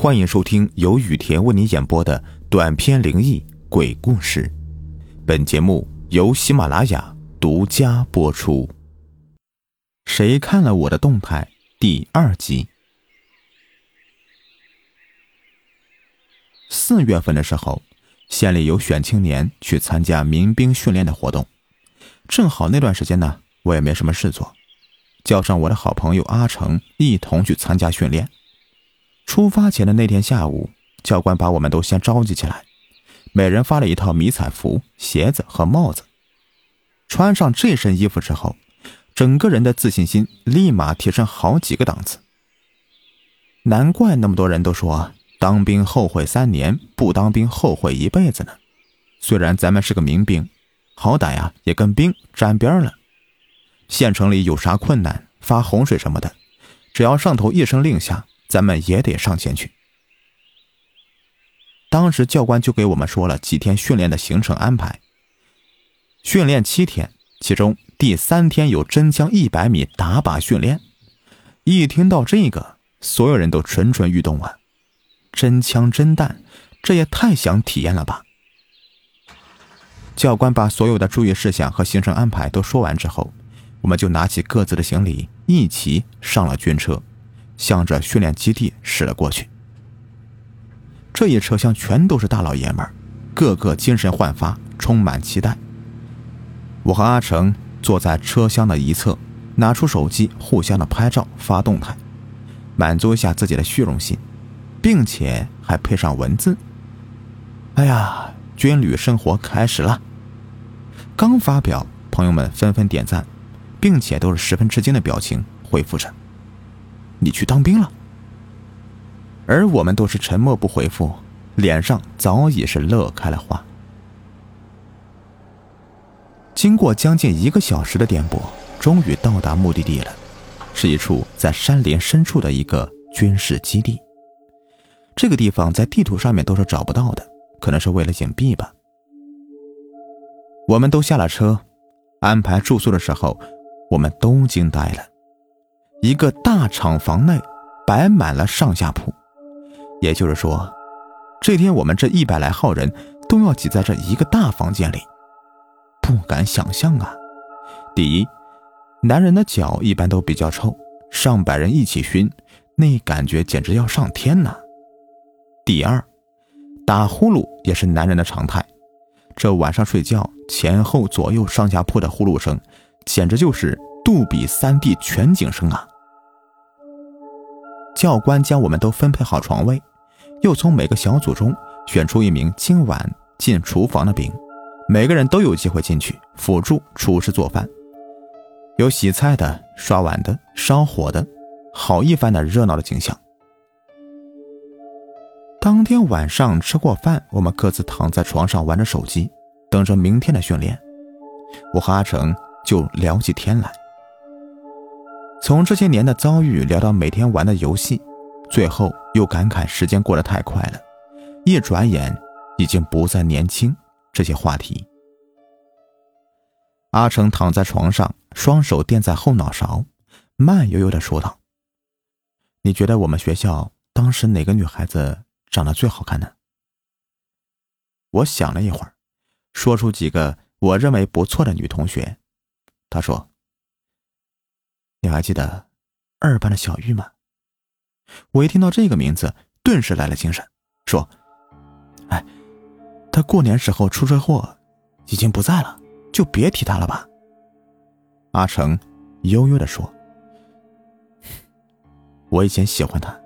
欢迎收听由雨田为你演播的短篇灵异鬼故事。本节目由喜马拉雅独家播出。谁看了我的动态？第二集。四月份的时候，县里有选青年去参加民兵训练的活动，正好那段时间呢，我也没什么事做，叫上我的好朋友阿成一同去参加训练。出发前的那天下午，教官把我们都先召集起来，每人发了一套迷彩服、鞋子和帽子。穿上这身衣服之后，整个人的自信心立马提升好几个档次。难怪那么多人都说当兵后悔三年，不当兵后悔一辈子呢。虽然咱们是个民兵，好歹呀也跟兵沾边了。县城里有啥困难，发洪水什么的，只要上头一声令下。咱们也得上前去。当时教官就给我们说了几天训练的行程安排。训练七天，其中第三天有真枪一百米打靶训练。一听到这个，所有人都蠢蠢欲动啊！真枪真弹，这也太想体验了吧！教官把所有的注意事项和行程安排都说完之后，我们就拿起各自的行李，一起上了军车。向着训练基地驶了过去。这一车厢全都是大老爷们，个个精神焕发，充满期待。我和阿成坐在车厢的一侧，拿出手机互相的拍照发动态，满足一下自己的虚荣心，并且还配上文字。哎呀，军旅生活开始了！刚发表，朋友们纷纷点赞，并且都是十分吃惊的表情回复着。你去当兵了，而我们都是沉默不回复，脸上早已是乐开了花。经过将近一个小时的颠簸，终于到达目的地了，是一处在山林深处的一个军事基地。这个地方在地图上面都是找不到的，可能是为了隐蔽吧。我们都下了车，安排住宿的时候，我们都惊呆了。一个大厂房内摆满了上下铺，也就是说，这天我们这一百来号人都要挤在这一个大房间里，不敢想象啊！第一，男人的脚一般都比较臭，上百人一起熏，那感觉简直要上天呐！第二，打呼噜也是男人的常态，这晚上睡觉前后左右上下铺的呼噜声，简直就是。杜比 3D 全景声啊！教官将我们都分配好床位，又从每个小组中选出一名今晚进厨房的兵，每个人都有机会进去辅助厨师做饭，有洗菜的、刷碗的、烧火的，好一番的热闹的景象。当天晚上吃过饭，我们各自躺在床上玩着手机，等着明天的训练。我和阿成就聊起天来。从这些年的遭遇聊到每天玩的游戏，最后又感慨时间过得太快了，一转眼已经不再年轻。这些话题，阿成躺在床上，双手垫在后脑勺，慢悠悠的说道：“你觉得我们学校当时哪个女孩子长得最好看呢？”我想了一会儿，说出几个我认为不错的女同学。他说。你还记得二班的小玉吗？我一听到这个名字，顿时来了精神，说：“哎，他过年时候出车祸，已经不在了，就别提他了吧。”阿成悠悠的说：“我以前喜欢他，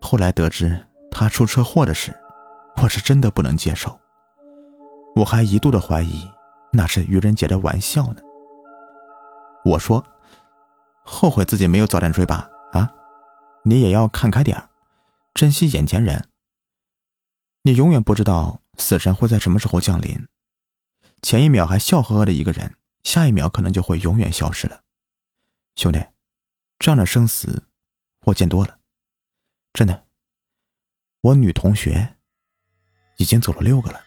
后来得知他出车祸的事，我是真的不能接受，我还一度的怀疑那是愚人节的玩笑呢。”我说。后悔自己没有早点追吧？啊，你也要看开点珍惜眼前人。你永远不知道死神会在什么时候降临，前一秒还笑呵呵的一个人，下一秒可能就会永远消失了。兄弟，这样的生死我见多了，真的。我女同学已经走了六个了。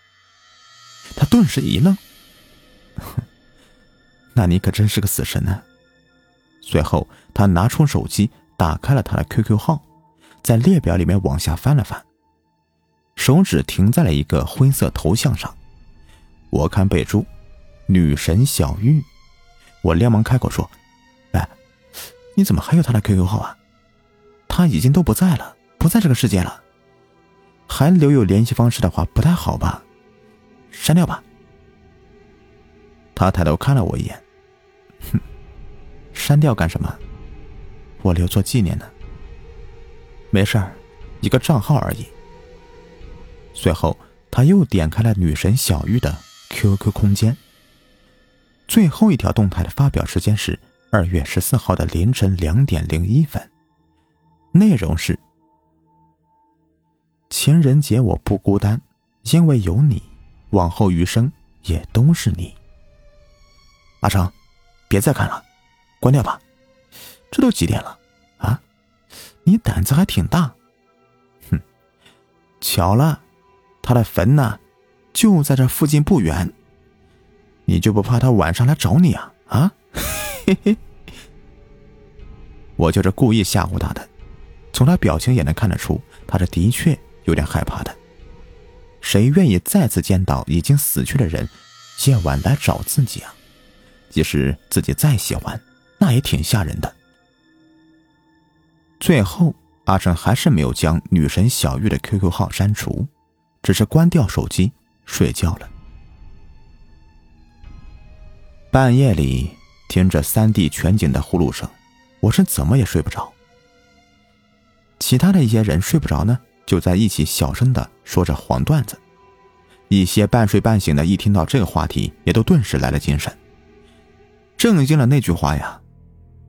他顿时一愣，那你可真是个死神呢。随后，他拿出手机，打开了他的 QQ 号，在列表里面往下翻了翻，手指停在了一个灰色头像上。我看备注：“女神小玉。”我连忙开口说：“哎，你怎么还有他的 QQ 号啊？他已经都不在了，不在这个世界了，还留有联系方式的话不太好吧？删掉吧。”他抬头看了我一眼，哼，删掉干什么？我留作纪念呢。没事儿，一个账号而已。随后，他又点开了女神小玉的 QQ 空间。最后一条动态的发表时间是二月十四号的凌晨两点零一分，内容是：情人节我不孤单，因为有你，往后余生也都是你。阿成，别再看了，关掉吧。这都几点了啊？你胆子还挺大。哼，巧了，他的坟呢，就在这附近不远。你就不怕他晚上来找你啊？啊，嘿嘿，我就是故意吓唬他的。从他表情也能看得出，他是的确有点害怕的。谁愿意再次见到已经死去的人，夜晚来找自己啊？即使自己再喜欢，那也挺吓人的。最后，阿成还是没有将女神小玉的 QQ 号删除，只是关掉手机睡觉了。半夜里听着三 D 全景的呼噜声，我是怎么也睡不着。其他的一些人睡不着呢，就在一起小声的说着黄段子。一些半睡半醒的，一听到这个话题，也都顿时来了精神。正应了那句话呀：“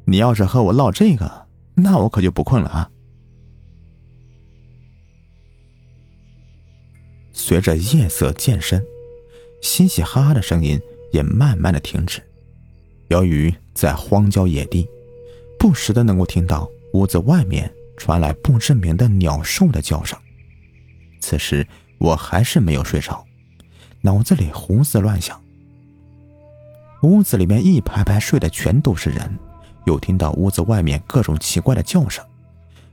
你要是和我唠这个，那我可就不困了啊。”随着夜色渐深，嘻嘻哈哈的声音。也慢慢的停止。由于在荒郊野地，不时的能够听到屋子外面传来不知名的鸟兽的叫声。此时我还是没有睡着，脑子里胡思乱想。屋子里面一排排睡的全都是人，又听到屋子外面各种奇怪的叫声，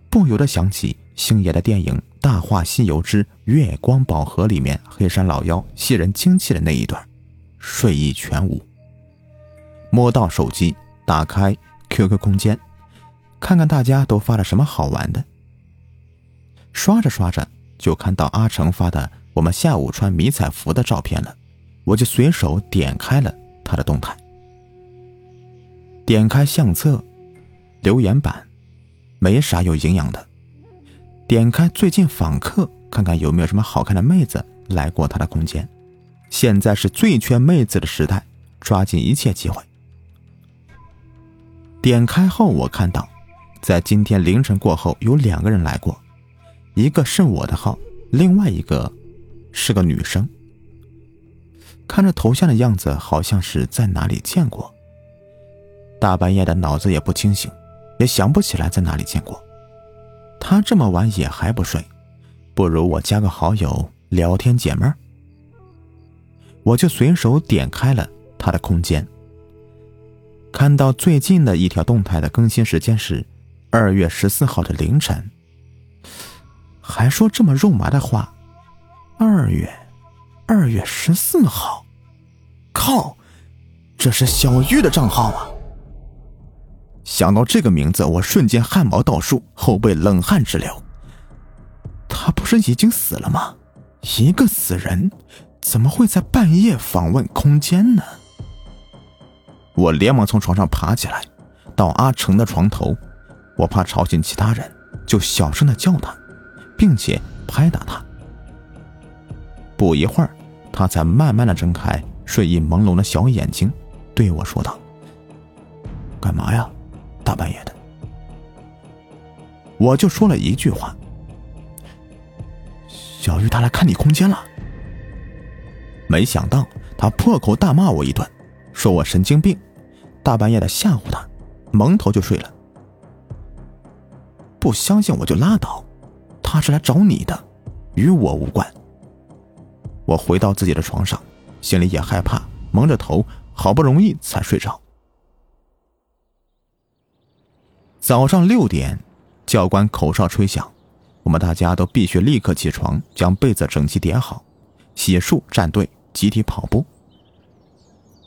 不由得想起星爷的电影《大话西游之月光宝盒》里面黑山老妖吸人精气的那一段。睡意全无。摸到手机，打开 QQ 空间，看看大家都发了什么好玩的。刷着刷着，就看到阿成发的我们下午穿迷彩服的照片了，我就随手点开了他的动态。点开相册，留言板，没啥有营养的。点开最近访客，看看有没有什么好看的妹子来过他的空间。现在是最缺妹子的时代，抓紧一切机会。点开后，我看到，在今天凌晨过后，有两个人来过，一个是我的号，另外一个是个女生。看着头像的样子，好像是在哪里见过。大半夜的，脑子也不清醒，也想不起来在哪里见过。他这么晚也还不睡，不如我加个好友聊天解闷儿。我就随手点开了他的空间，看到最近的一条动态的更新时间是二月十四号的凌晨，还说这么肉麻的话。二月，二月十四号，靠，这是小玉的账号啊！想到这个名字，我瞬间汗毛倒竖，后背冷汗直流。他不是已经死了吗？一个死人。怎么会在半夜访问空间呢？我连忙从床上爬起来，到阿成的床头，我怕吵醒其他人，就小声的叫他，并且拍打他。不一会儿，他才慢慢的睁开睡意朦胧的小眼睛，对我说道：“干嘛呀，大半夜的？”我就说了一句话：“小玉她来看你空间了。”没想到他破口大骂我一顿，说我神经病，大半夜的吓唬他，蒙头就睡了。不相信我就拉倒，他是来找你的，与我无关。我回到自己的床上，心里也害怕，蒙着头，好不容易才睡着。早上六点，教官口哨吹响，我们大家都必须立刻起床，将被子整齐叠好，洗漱站队，集体跑步。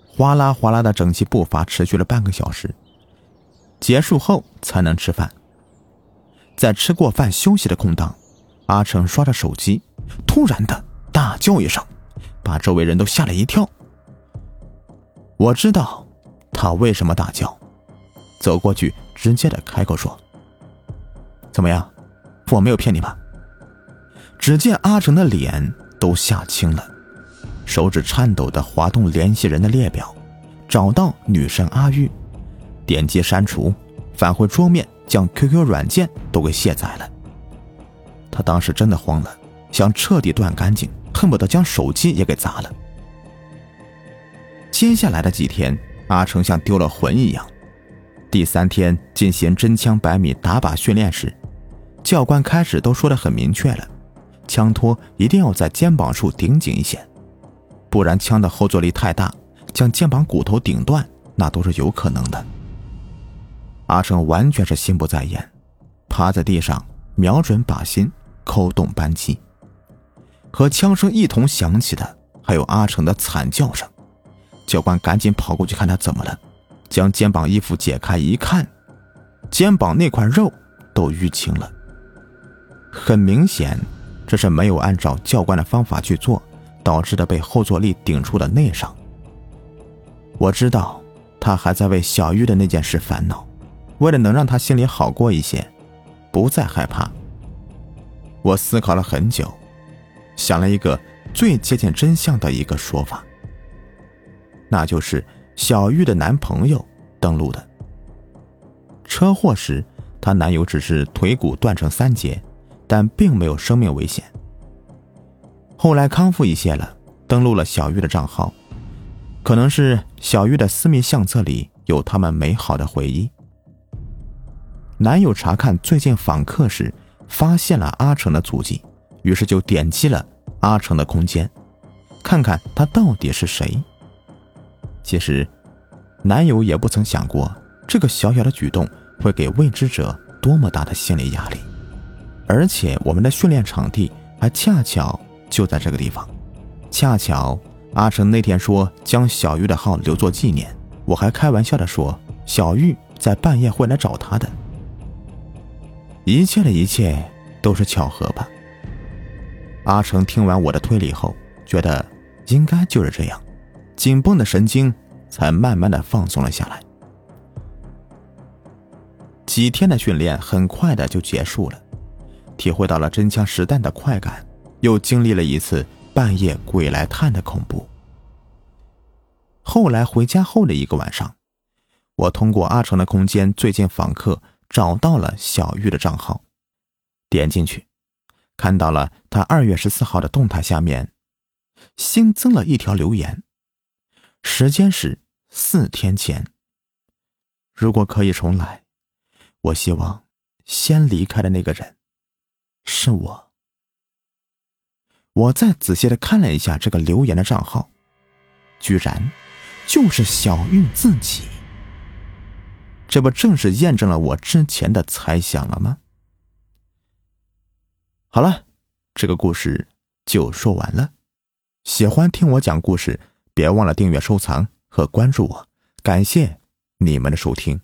哗啦哗啦的整齐步伐持续了半个小时，结束后才能吃饭。在吃过饭休息的空档，阿成刷着手机，突然的大叫一声，把周围人都吓了一跳。我知道他为什么大叫，走过去直接的开口说：“怎么样，我没有骗你吧？”只见阿成的脸都吓青了。手指颤抖的滑动联系人的列表，找到女神阿玉，点击删除，返回桌面，将 QQ 软件都给卸载了。他当时真的慌了，想彻底断干净，恨不得将手机也给砸了。接下来的几天，阿成像丢了魂一样。第三天进行真枪百米打靶训练时，教官开始都说的很明确了，枪托一定要在肩膀处顶紧一些。不然，枪的后坐力太大，将肩膀骨头顶断，那都是有可能的。阿成完全是心不在焉，趴在地上，瞄准靶心，扣动扳机。和枪声一同响起的，还有阿成的惨叫声。教官赶紧跑过去看他怎么了，将肩膀衣服解开一看，肩膀那块肉都淤青了。很明显，这是没有按照教官的方法去做。导致的被后坐力顶出的内伤。我知道他还在为小玉的那件事烦恼，为了能让他心里好过一些，不再害怕。我思考了很久，想了一个最接近真相的一个说法，那就是小玉的男朋友登陆的。车祸时，她男友只是腿骨断成三截，但并没有生命危险。后来康复一些了，登录了小玉的账号，可能是小玉的私密相册里有他们美好的回忆。男友查看最近访客时，发现了阿成的足迹，于是就点击了阿成的空间，看看他到底是谁。其实，男友也不曾想过这个小小的举动会给未知者多么大的心理压力，而且我们的训练场地还恰巧。就在这个地方，恰巧阿成那天说将小玉的号留作纪念，我还开玩笑的说小玉在半夜会来找他的。一切的一切都是巧合吧？阿成听完我的推理后，觉得应该就是这样，紧绷的神经才慢慢的放松了下来。几天的训练很快的就结束了，体会到了真枪实弹的快感。又经历了一次半夜鬼来探的恐怖。后来回家后的一个晚上，我通过阿成的空间最近访客找到了小玉的账号，点进去，看到了他二月十四号的动态下面新增了一条留言，时间是四天前。如果可以重来，我希望先离开的那个人是我。我再仔细的看了一下这个留言的账号，居然就是小玉自己。这不正是验证了我之前的猜想了吗？好了，这个故事就说完了。喜欢听我讲故事，别忘了订阅、收藏和关注我。感谢你们的收听。